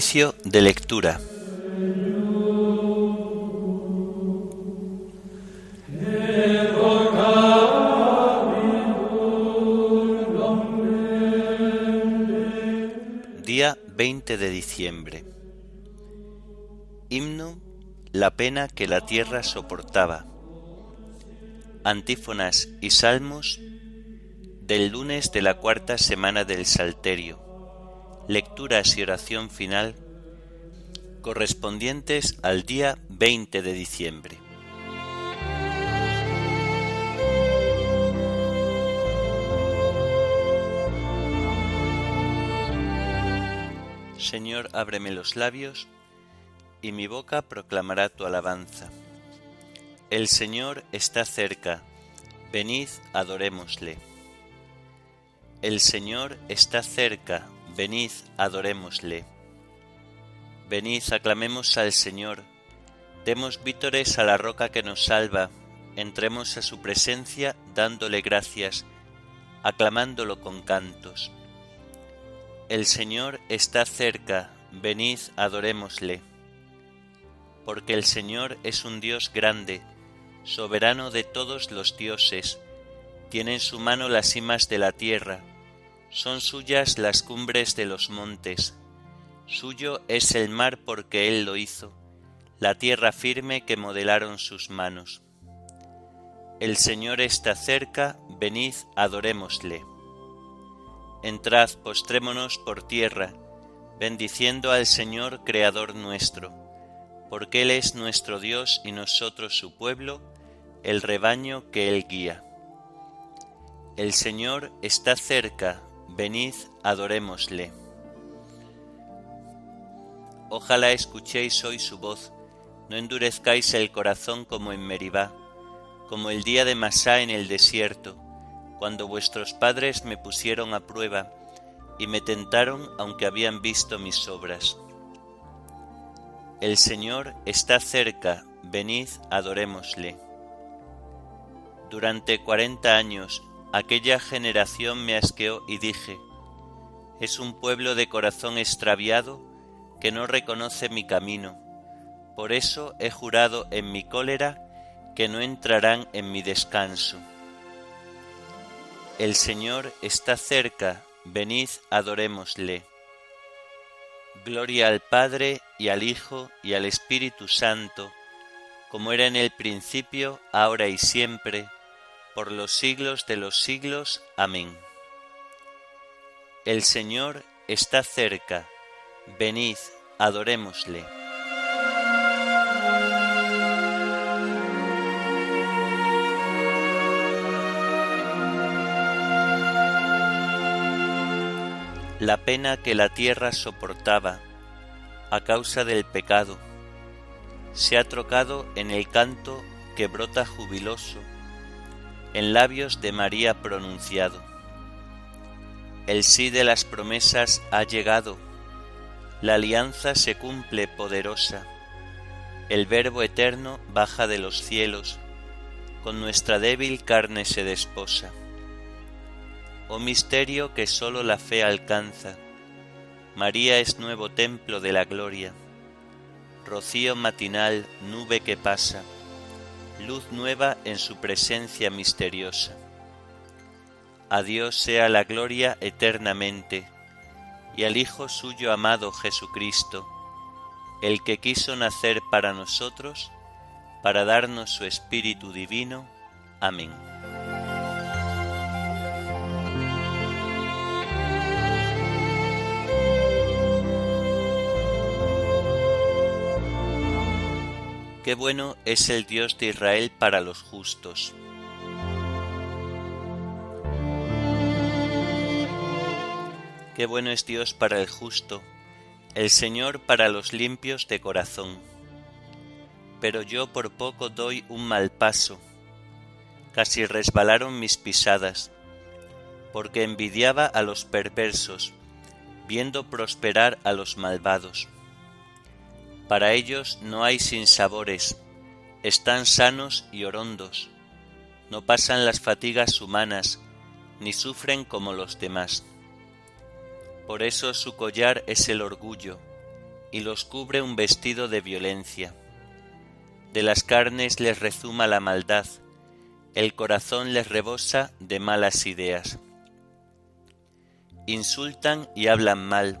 Oficio de lectura. Día 20 de diciembre. Himno La pena que la tierra soportaba. Antífonas y salmos del lunes de la cuarta semana del Salterio lecturas y oración final correspondientes al día 20 de diciembre. Señor, ábreme los labios, y mi boca proclamará tu alabanza. El Señor está cerca, venid, adorémosle. El Señor está cerca, Venid, adorémosle. Venid, aclamemos al Señor, demos vítores a la roca que nos salva, entremos a su presencia dándole gracias, aclamándolo con cantos. El Señor está cerca, venid, adorémosle. Porque el Señor es un Dios grande, soberano de todos los dioses, tiene en su mano las cimas de la tierra, son suyas las cumbres de los montes, suyo es el mar porque él lo hizo, la tierra firme que modelaron sus manos. El Señor está cerca, venid, adorémosle. Entrad, postrémonos por tierra, bendiciendo al Señor Creador nuestro, porque Él es nuestro Dios y nosotros su pueblo, el rebaño que Él guía. El Señor está cerca, venid, adorémosle. Ojalá escuchéis hoy su voz, no endurezcáis el corazón como en Meribá, como el día de Masá en el desierto, cuando vuestros padres me pusieron a prueba y me tentaron aunque habían visto mis obras. El Señor está cerca, venid, adorémosle. Durante cuarenta años Aquella generación me asqueó y dije, es un pueblo de corazón extraviado que no reconoce mi camino. Por eso he jurado en mi cólera que no entrarán en mi descanso. El Señor está cerca, venid, adorémosle. Gloria al Padre y al Hijo y al Espíritu Santo, como era en el principio, ahora y siempre, por los siglos de los siglos. Amén. El Señor está cerca, venid, adorémosle. La pena que la tierra soportaba a causa del pecado se ha trocado en el canto que brota jubiloso en labios de María pronunciado. El sí de las promesas ha llegado, la alianza se cumple poderosa, el Verbo eterno baja de los cielos, con nuestra débil carne se desposa. Oh misterio que sólo la fe alcanza, María es nuevo templo de la gloria, rocío matinal, nube que pasa, luz nueva en su presencia misteriosa. A Dios sea la gloria eternamente, y al Hijo suyo amado Jesucristo, el que quiso nacer para nosotros, para darnos su Espíritu Divino. Amén. Qué bueno es el Dios de Israel para los justos. Qué bueno es Dios para el justo, el Señor para los limpios de corazón. Pero yo por poco doy un mal paso, casi resbalaron mis pisadas, porque envidiaba a los perversos, viendo prosperar a los malvados para ellos no hay sinsabores, están sanos y orondos, no pasan las fatigas humanas, ni sufren como los demás. Por eso su collar es el orgullo, y los cubre un vestido de violencia. De las carnes les rezuma la maldad, el corazón les rebosa de malas ideas. Insultan y hablan mal,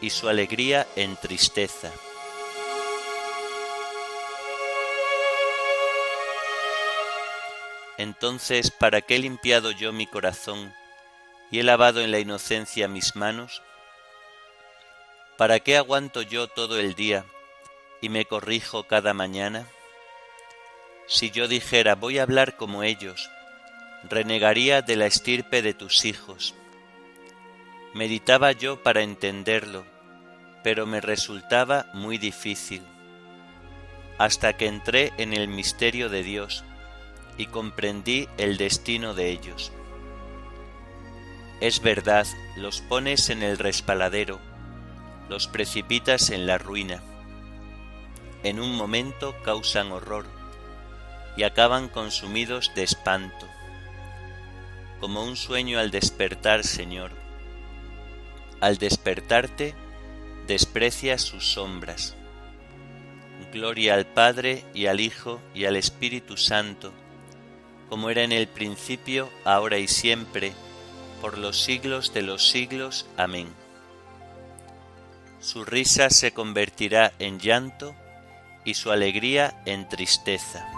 y su alegría en tristeza. Entonces, ¿para qué he limpiado yo mi corazón y he lavado en la inocencia mis manos? ¿Para qué aguanto yo todo el día y me corrijo cada mañana? Si yo dijera voy a hablar como ellos, renegaría de la estirpe de tus hijos. Meditaba yo para entenderlo, pero me resultaba muy difícil, hasta que entré en el misterio de Dios y comprendí el destino de ellos. Es verdad, los pones en el respaladero, los precipitas en la ruina. En un momento causan horror y acaban consumidos de espanto. Como un sueño al despertar, Señor. Al despertarte, desprecias sus sombras. Gloria al Padre y al Hijo y al Espíritu Santo, como era en el principio, ahora y siempre, por los siglos de los siglos. Amén. Su risa se convertirá en llanto y su alegría en tristeza.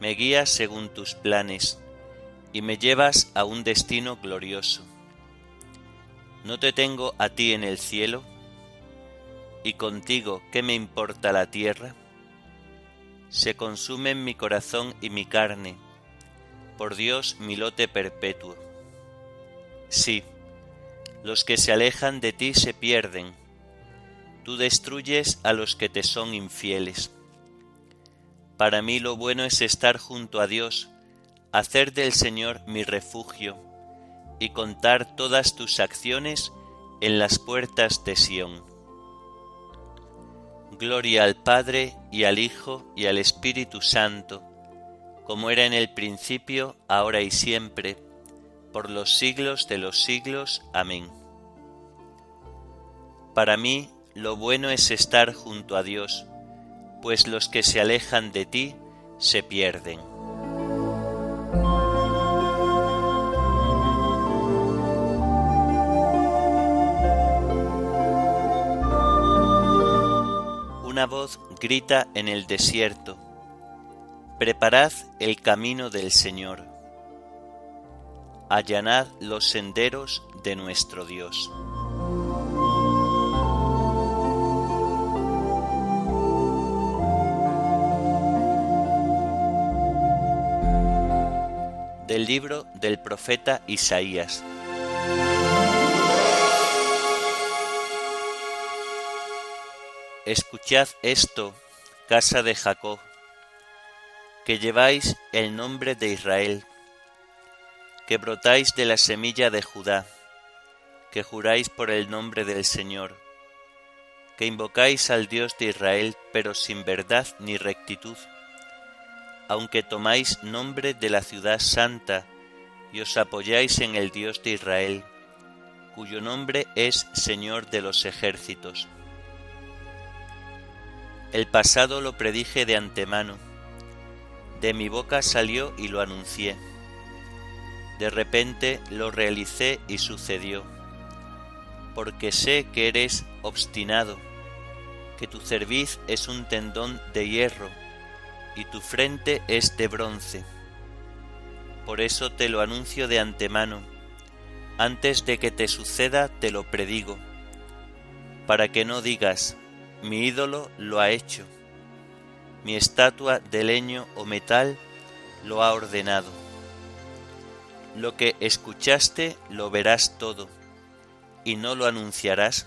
me guías según tus planes y me llevas a un destino glorioso. ¿No te tengo a ti en el cielo? ¿Y contigo qué me importa la tierra? se consumen mi corazón y mi carne, por Dios mi lote perpetuo. Sí, los que se alejan de ti se pierden, tú destruyes a los que te son infieles. Para mí lo bueno es estar junto a Dios, hacer del Señor mi refugio y contar todas tus acciones en las puertas de Sión. Gloria al Padre y al Hijo y al Espíritu Santo, como era en el principio, ahora y siempre, por los siglos de los siglos. Amén. Para mí lo bueno es estar junto a Dios, pues los que se alejan de ti se pierden. una voz grita en el desierto, Preparad el camino del Señor, allanad los senderos de nuestro Dios. Del libro del profeta Isaías. Escuchad esto, casa de Jacob, que lleváis el nombre de Israel, que brotáis de la semilla de Judá, que juráis por el nombre del Señor, que invocáis al Dios de Israel, pero sin verdad ni rectitud, aunque tomáis nombre de la ciudad santa y os apoyáis en el Dios de Israel, cuyo nombre es Señor de los ejércitos. El pasado lo predije de antemano, de mi boca salió y lo anuncié. De repente lo realicé y sucedió, porque sé que eres obstinado, que tu cerviz es un tendón de hierro y tu frente es de bronce. Por eso te lo anuncio de antemano antes de que te suceda te lo predigo, para que no digas, mi ídolo lo ha hecho, mi estatua de leño o metal lo ha ordenado. Lo que escuchaste lo verás todo, y no lo anunciarás.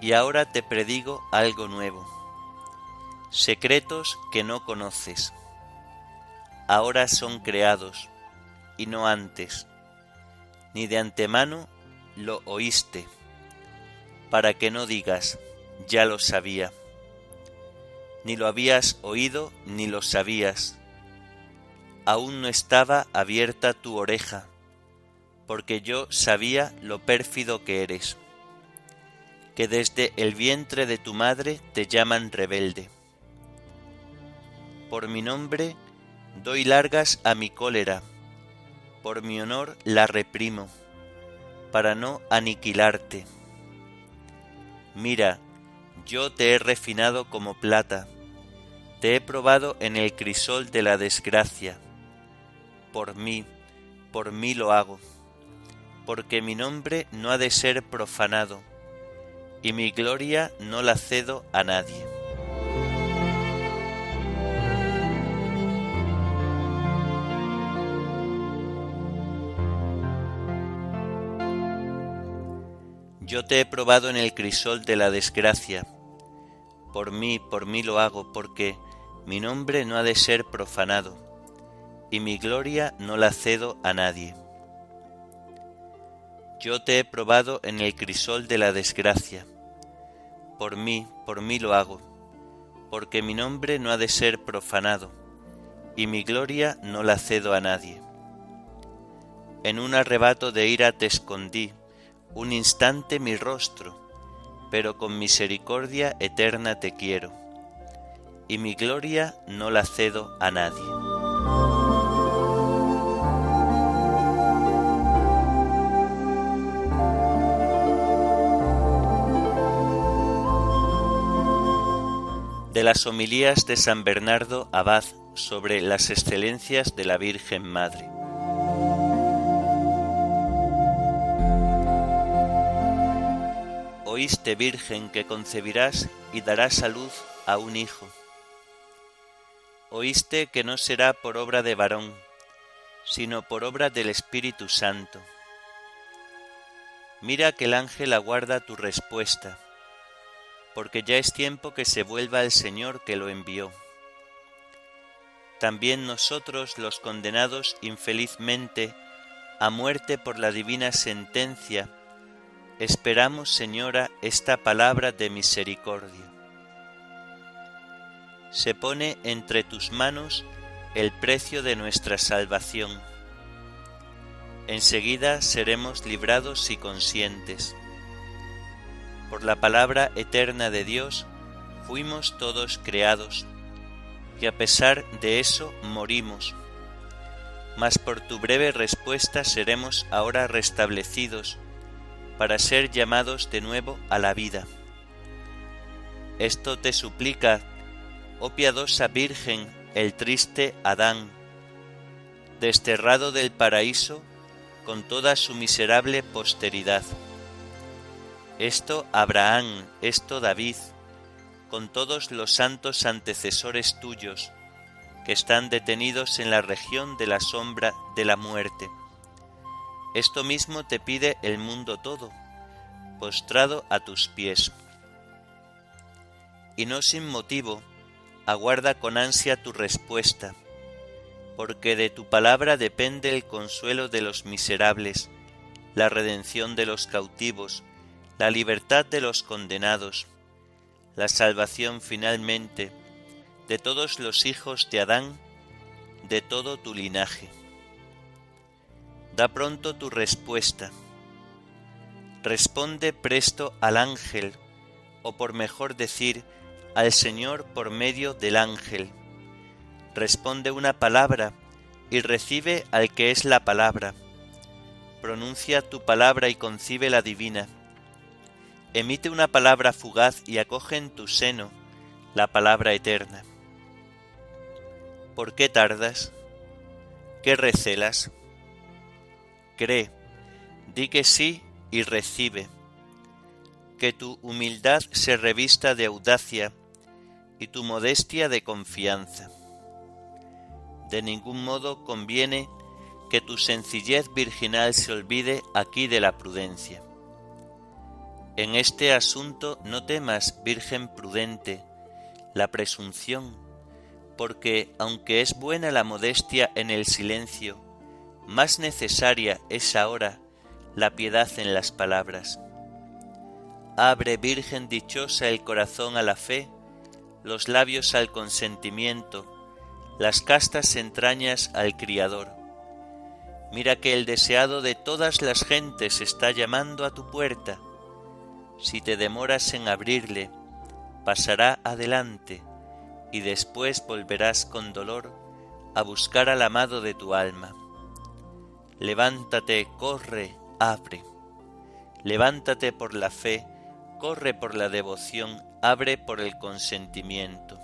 Y ahora te predigo algo nuevo, secretos que no conoces. Ahora son creados y no antes, ni de antemano lo oíste, para que no digas, ya lo sabía, ni lo habías oído ni lo sabías, aún no estaba abierta tu oreja, porque yo sabía lo pérfido que eres, que desde el vientre de tu madre te llaman rebelde. Por mi nombre doy largas a mi cólera, por mi honor la reprimo, para no aniquilarte. Mira, yo te he refinado como plata, te he probado en el crisol de la desgracia. Por mí, por mí lo hago, porque mi nombre no ha de ser profanado, y mi gloria no la cedo a nadie. Yo te he probado en el crisol de la desgracia. Por mí, por mí lo hago, porque mi nombre no ha de ser profanado, y mi gloria no la cedo a nadie. Yo te he probado en el crisol de la desgracia. Por mí, por mí lo hago, porque mi nombre no ha de ser profanado, y mi gloria no la cedo a nadie. En un arrebato de ira te escondí, un instante mi rostro, pero con misericordia eterna te quiero, y mi gloria no la cedo a nadie. de las homilías de San Bernardo Abad sobre las excelencias de la Virgen Madre. Oíste, Virgen, que concebirás y darás a luz a un hijo. Oíste que no será por obra de varón, sino por obra del Espíritu Santo. Mira que el ángel aguarda tu respuesta, porque ya es tiempo que se vuelva el Señor que lo envió. También nosotros los condenados infelizmente a muerte por la divina sentencia, Esperamos, Señora, esta palabra de misericordia. Se pone entre tus manos el precio de nuestra salvación. Enseguida seremos librados y conscientes. Por la palabra eterna de Dios fuimos todos creados, y a pesar de eso morimos. Mas por tu breve respuesta seremos ahora restablecidos para ser llamados de nuevo a la vida. Esto te suplica, oh piadosa Virgen, el triste Adán, desterrado del paraíso con toda su miserable posteridad. Esto Abraham, esto David, con todos los santos antecesores tuyos, que están detenidos en la región de la sombra de la muerte esto mismo te pide el mundo todo, postrado a tus pies. Y no sin motivo, aguarda con ansia tu respuesta, porque de tu palabra depende el consuelo de los miserables, la redención de los cautivos, la libertad de los condenados, la salvación finalmente de todos los hijos de Adán, de todo tu linaje. Da pronto tu respuesta. Responde presto al ángel, o por mejor decir, al Señor por medio del ángel. Responde una palabra y recibe al que es la palabra. Pronuncia tu palabra y concibe la divina. Emite una palabra fugaz y acoge en tu seno la palabra eterna. ¿Por qué tardas? ¿Qué recelas? Cree, di que sí y recibe. Que tu humildad se revista de audacia y tu modestia de confianza. De ningún modo conviene que tu sencillez virginal se olvide aquí de la prudencia. En este asunto no temas, Virgen prudente, la presunción, porque aunque es buena la modestia en el silencio, más necesaria es ahora la piedad en las palabras. Abre, Virgen dichosa, el corazón a la fe, los labios al consentimiento, las castas entrañas al Criador. Mira que el deseado de todas las gentes está llamando a tu puerta. Si te demoras en abrirle, pasará adelante y después volverás con dolor a buscar al amado de tu alma. Levántate, corre, abre. Levántate por la fe, corre por la devoción, abre por el consentimiento.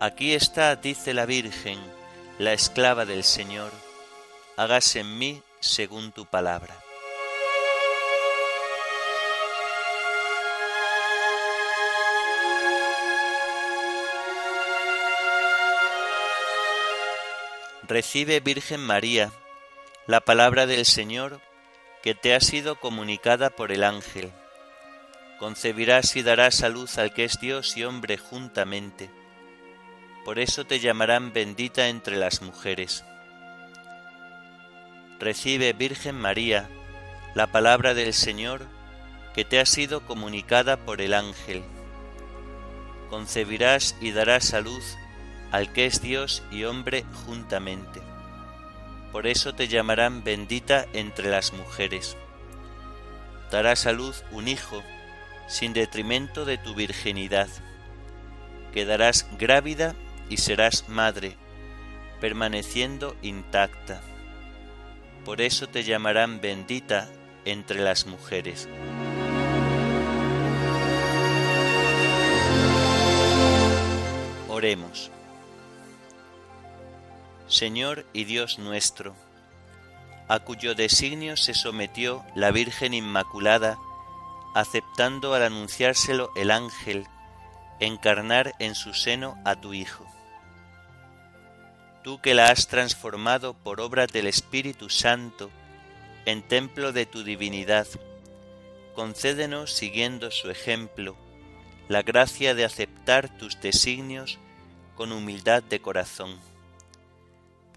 Aquí está, dice la Virgen, la esclava del Señor, hágase en mí según tu palabra. Recibe, Virgen María, la palabra del Señor que te ha sido comunicada por el ángel. Concebirás y darás a luz al que es Dios y hombre juntamente. Por eso te llamarán bendita entre las mujeres. Recibe, Virgen María, la palabra del Señor que te ha sido comunicada por el ángel. Concebirás y darás a luz al que es Dios y hombre juntamente. Por eso te llamarán bendita entre las mujeres. Darás a luz un hijo, sin detrimento de tu virginidad. Quedarás grávida y serás madre, permaneciendo intacta. Por eso te llamarán bendita entre las mujeres. Oremos. Señor y Dios nuestro, a cuyo designio se sometió la Virgen Inmaculada, aceptando al anunciárselo el ángel, encarnar en su seno a tu Hijo. Tú que la has transformado por obra del Espíritu Santo en templo de tu divinidad, concédenos, siguiendo su ejemplo, la gracia de aceptar tus designios con humildad de corazón